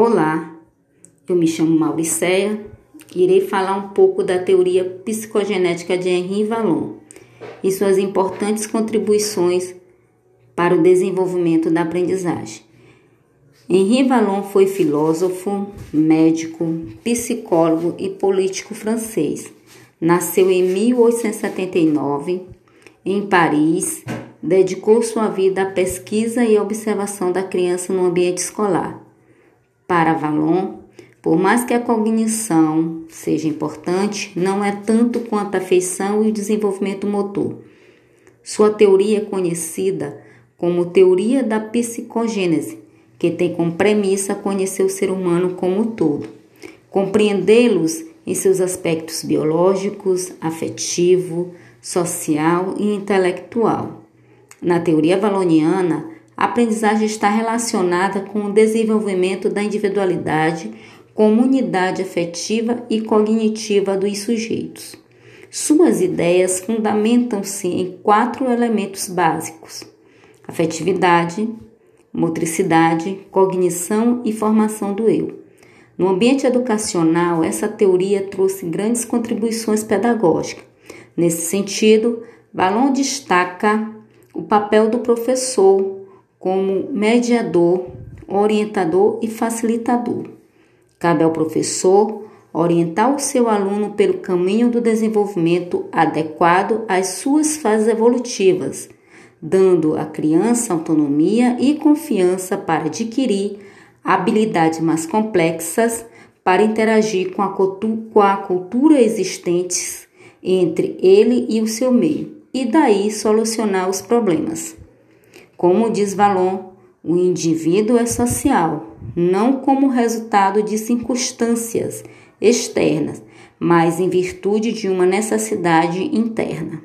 Olá, eu me chamo Mauricéia e irei falar um pouco da teoria psicogenética de Henri Vallon e suas importantes contribuições para o desenvolvimento da aprendizagem. Henri Vallon foi filósofo, médico, psicólogo e político francês. Nasceu em 1879 em Paris dedicou sua vida à pesquisa e observação da criança no ambiente escolar. Para Vallon, por mais que a cognição seja importante, não é tanto quanto a afeição e o desenvolvimento motor. Sua teoria é conhecida como teoria da psicogênese, que tem como premissa conhecer o ser humano como um todo, compreendê-los em seus aspectos biológicos, afetivo, social e intelectual. Na teoria valoniana, a aprendizagem está relacionada com o desenvolvimento da individualidade como unidade afetiva e cognitiva dos sujeitos. Suas ideias fundamentam-se em quatro elementos básicos: afetividade, motricidade, cognição e formação do eu. No ambiente educacional, essa teoria trouxe grandes contribuições pedagógicas. Nesse sentido, Ballon destaca o papel do professor como mediador, orientador e facilitador. Cabe ao professor orientar o seu aluno pelo caminho do desenvolvimento adequado às suas fases evolutivas, dando à criança autonomia e confiança para adquirir habilidades mais complexas para interagir com a, com a cultura existente entre ele e o seu meio e daí solucionar os problemas. Como diz Valon, o indivíduo é social, não como resultado de circunstâncias externas, mas em virtude de uma necessidade interna.